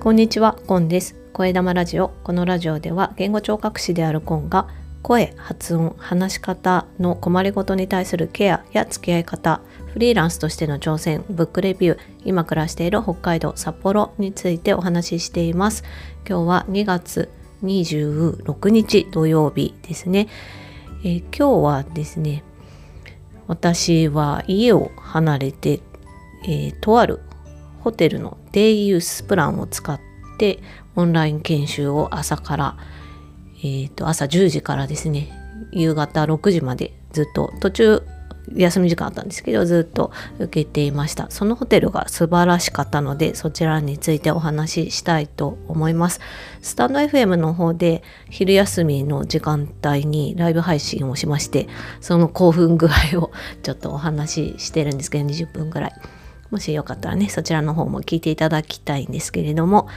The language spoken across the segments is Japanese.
こんにちは、コンです。声玉ラジオ。このラジオでは言語聴覚士であるコンが声、発音、話し方の困りごとに対するケアや付き合い方、フリーランスとしての挑戦、ブックレビュー、今暮らしている北海道札幌についてお話ししています。今日は2月26日土曜日ですね。えー、今日はですね、私は家を離れて、えー、とあるホテルのデイユースプランを使ってオンライン研修を朝から、えー、と朝10時からですね夕方6時までずっと途中休み時間あったんですけどずっと受けていました。そのホテルが素晴らしかったのでそちらについてお話ししたいと思います。スタンド FM の方で昼休みの時間帯にライブ配信をしましてその興奮具合をちょっとお話ししてるんですけど20分ぐらい。もしよかったらねそちらの方も聞いていただきたいんですけれども、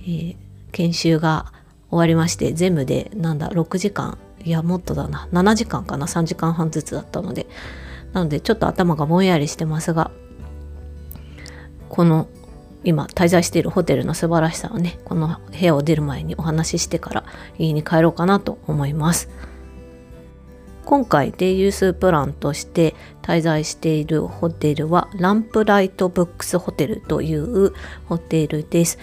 えー、研修が終わりまして全部でなんだ6時間。いやもっとだな。7時間かな。3時間半ずつだったので。なのでちょっと頭がぼんやりしてますがこの今滞在しているホテルの素晴らしさをねこの部屋を出る前にお話ししてから家に帰ろうかなと思います。今回デイユースプランとして滞在しているホテルはランプライトブックスホテルというホテルです。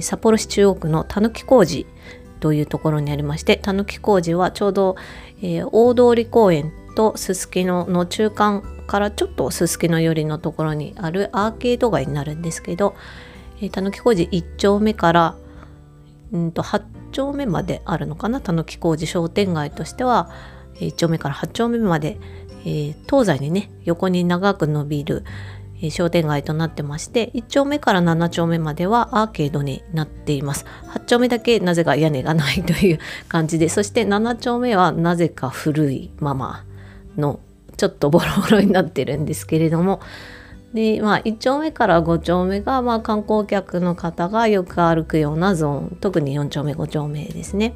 札幌市中央区のたぬき工事というところにありましてたぬき工事はちょうど、えー、大通公園とすすきのの中間からちょっとすすきの寄りのところにあるアーケード街になるんですけどたぬき工事1丁目からうんと8丁目まであるのかな？たぬき工事商店街としては1丁目から8丁目まで、えー、東西にね横に長く伸びる、えー、商店街となってまして1丁目から7丁目まではアーケードになっています8丁目だけなぜか屋根がないという感じでそして7丁目はなぜか古いままのちょっとボロボロになってるんですけれどもでまあ1丁目から5丁目が、まあ、観光客の方がよく歩くようなゾーン特に4丁目5丁目ですね。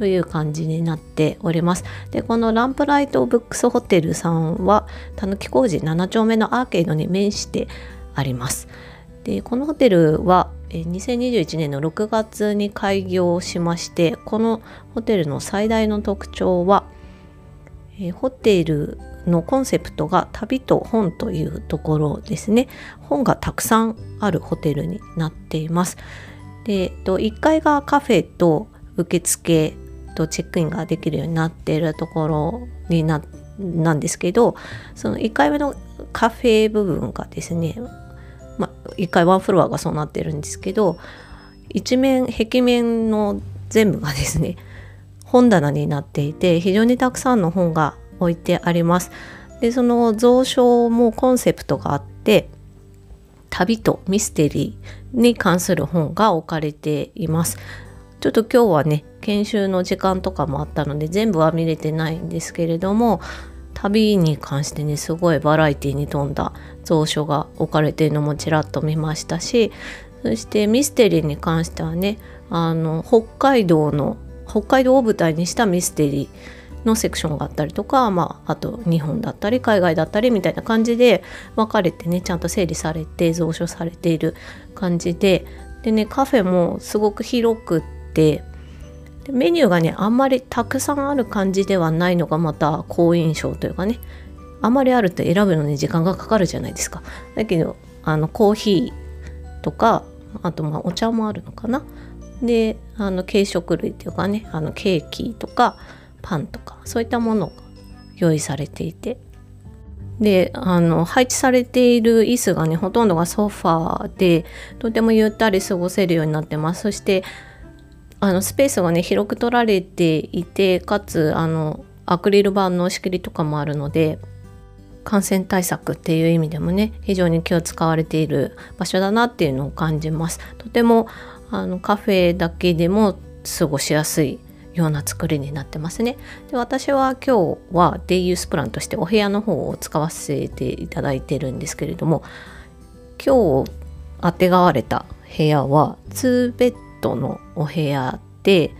という感じになっております。で、このランプライトブックスホテルさんは、たぬき工事7丁目のアーケードに面してあります。で、このホテルは2021年の6月に開業しまして、このホテルの最大の特徴は、ホテルのコンセプトが旅と本というところですね。本がたくさんあるホテルになっています。で、1階がカフェと受付とチェックインができるようになっているところにななんですけどその1階目のカフェ部分がですね、まあ、1階ワンフロアがそうなってるんですけど一面壁面の全部がですね本棚になっていて非常にたくさんの本が置いてあります。でその蔵書もコンセプトがあって旅とミステリーに関する本が置かれています。ちょっと今日はね研修の時間とかもあったので全部は見れてないんですけれども旅に関してねすごいバラエティに富んだ蔵書が置かれているのもちらっと見ましたしそしてミステリーに関してはねあの北海道の北海道を舞台にしたミステリーのセクションがあったりとか、まあ、あと日本だったり海外だったりみたいな感じで分かれてねちゃんと整理されて蔵書されている感じででねカフェもすごく広くってでメニューがねあんまりたくさんある感じではないのがまた好印象というかね。あんまりあると選ぶのに時間がかかるじゃないですか。だけどあのコーヒーとかあとまあお茶もあるのかな。であの軽食類っていうかねあのケーキとかパンとかそういったものが用意されていて。であの配置されている椅子がねほとんどがソファーでとてもゆったり過ごせるようになってます。そしてあのスペースがね広く取られていてかつあのアクリル板の仕切りとかもあるので感染対策っていう意味でもね非常に気を使われている場所だなっていうのを感じます。とてもあのカフェだけでも過ごしやすいような作りになってますね。で私は今日はデイユースプランとしてお部屋の方を使わせていただいてるんですけれども今日あてがわれた部屋は2ベッドのお部屋で、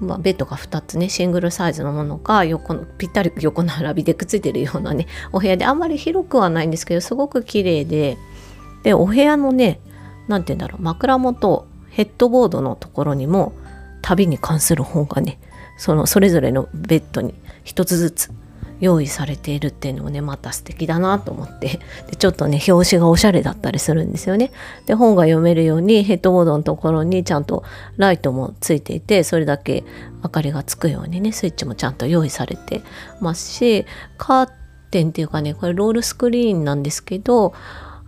まあ、ベッドが2つねシングルサイズのものが横のぴったり横並びでくっついてるようなねお部屋であんまり広くはないんですけどすごく綺麗ででお部屋のね何て言うんだろう枕元ヘッドボードのところにも旅に関する本がねそのそれぞれのベッドに一つずつ用意されているっていうのもねまた素敵だなと思って でちょっとね表紙がおしゃれだったりするんですよね。で本が読めるようにヘッドボードのところにちゃんとライトもついていてそれだけ明かりがつくようにねスイッチもちゃんと用意されてますしカーテンっていうかねこれロールスクリーンなんですけど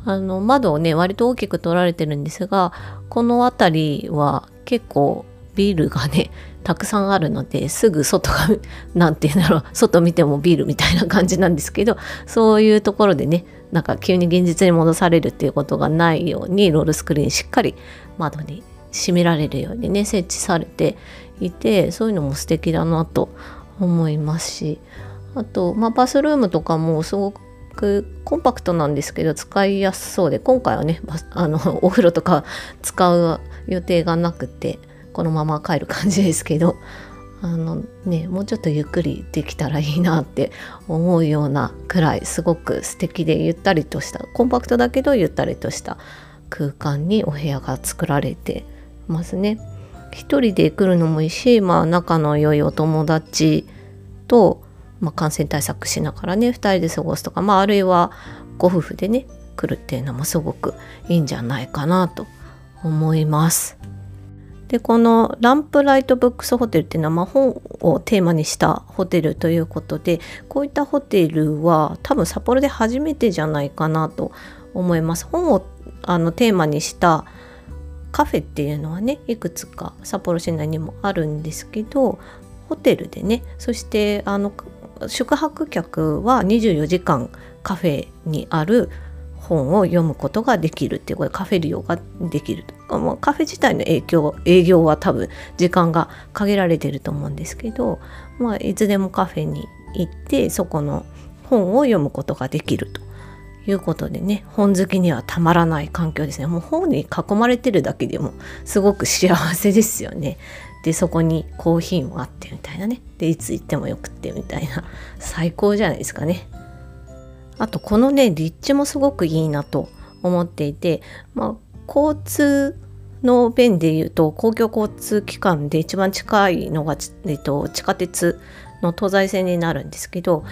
あの窓をね割と大きく取られてるんですがこの辺りは結構ビールがねたくさんあるのですぐ外が何て言うんだろう外見てもビールみたいな感じなんですけどそういうところでねなんか急に現実に戻されるっていうことがないようにロールスクリーンしっかり窓に閉められるようにね設置されていてそういうのも素敵だなと思いますしあと、まあ、バスルームとかもすごくコンパクトなんですけど使いやすそうで今回はねあのお風呂とか使う予定がなくてこのまま帰る感じですけど あのねもうちょっとゆっくりできたらいいなって思うようなくらいすごく素敵でゆったりとしたコンパクトだけどゆったりとした空間にお部屋が作られてますね。一人で来るのもいいし、まあ、仲の良いお友達と、まあ、感染対策しながらね2人で過ごすとか、まあ、あるいはご夫婦でね来るっていうのもすごくいいんじゃないかなと思います。でこのランプライトブックスホテルっていうのは、ま、本をテーマにしたホテルということでこういったホテルは多分札幌で初めてじゃないかなと思います。本をあのテーマにしたカフェっていうのはねいくつか札幌市内にもあるんですけどホテルでねそしてあの宿泊客は24時間カフェにある本を読むことができるっていうこれカフェ利用ができるとかもうカフェ自体の影響営業は多分時間が限られてると思うんですけど、まあ、いつでもカフェに行ってそこの本を読むことができるということでね本好きにはたまらない環境ですね。もう本に囲まれてるだけでもすごく幸せですよね。でそこにコーヒーもあってみたいなね。でいつ行ってもよくってみたいな。最高じゃないですかね。あとこのね立地もすごくいいなと思っていて、まあ、交通の便でいうと公共交通機関で一番近いのが、えっと、地下鉄の東西線になるんですけど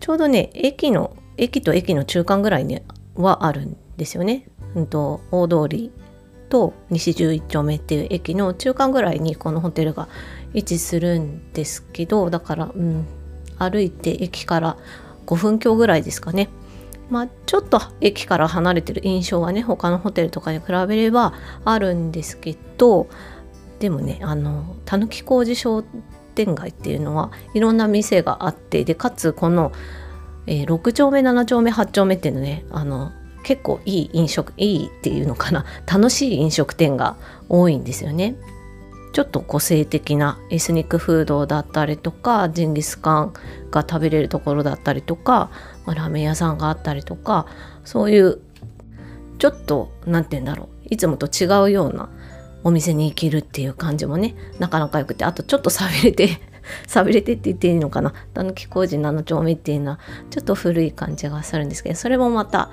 ちょうどね駅の駅と駅の中間ぐらいにはあるんですよね。うんと、大通りと西11丁目っていう駅の中間ぐらいにこのホテルが位置するんですけどだから、うん、歩いて駅から5分強ぐらいですかね。まあ、ちょっと駅から離れてる印象はね他のホテルとかに比べればあるんですけどでもねあのたぬき工事商店街っていうのはいろんな店があってでかつこの、えー、6丁目7丁目8丁目っていうのねあの結構いい飲食いいっていうのかな楽しい飲食店が多いんですよね。ちょっと個性的なエスニックフードだったりとかジンギスカンが食べれるところだったりとか、まあ、ラーメン屋さんがあったりとかそういうちょっと何て言うんだろういつもと違うようなお店に行けるっていう感じもねなかなかよくてあとちょっとさびれて さびれてって言っていいのかなたぬき工事7丁目っていうのはちょっと古い感じがするんですけどそれもまた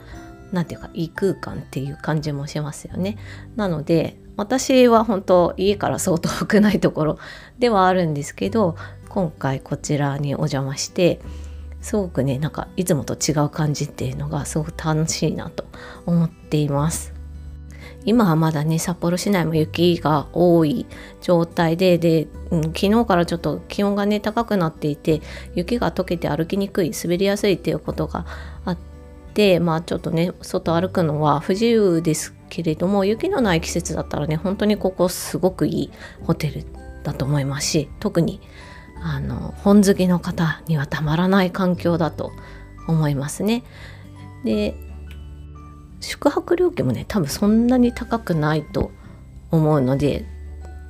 何て言うか異空間っていう感じもしますよね。なので私は本当家からそう遠くないところではあるんですけど今回こちらにお邪魔してすごくねなんかいつもと違う感じっていうのがすごく楽しいなと思っています。今はまだね札幌市内も雪が多い状態でで、うん、昨日からちょっと気温がね高くなっていて雪が溶けて歩きにくい滑りやすいっていうことがあってまあちょっとね外歩くのは不自由ですけれども雪のない季節だったらね本当にここすごくいいホテルだと思いますし特にあの本好きの方にはたまらない環境だと思いますね。で宿泊料金もね多分そんなに高くないと思うので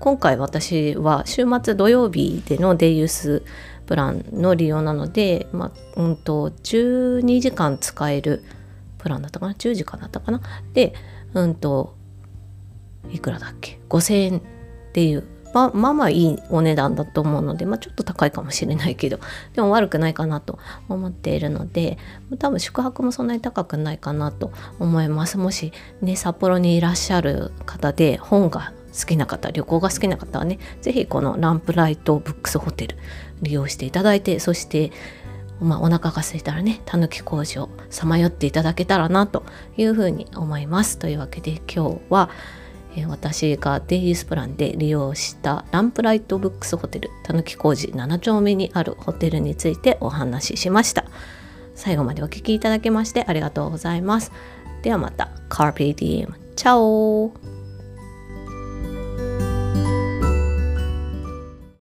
今回私は週末土曜日でのデイユースプランの利用なので、まあうんと、12時間使えるプランだったかな？10時間だったかな？でうんといくらだっけ？5000円っていうままあまあいいお値段だと思うので、まあ、ちょっと高いかもしれないけどでも悪くないかなと思っているので多分宿泊もそんなに高くないかなと思います。もしね札幌にいらっしゃる方で本が好きな方旅行が好きな方はね是非このランプライトブックスホテル利用していただいてそしてまあ、お腹が空いたらねたぬき工事をさまよっていただけたらなというふうに思います。というわけで今日は、え、私がデイリースプランで利用したランプライトブックスホテルたぬき工事7丁目にあるホテルについてお話ししました。最後までお聴きいただきましてありがとうございます。ではまた。カーペディエム。チャオ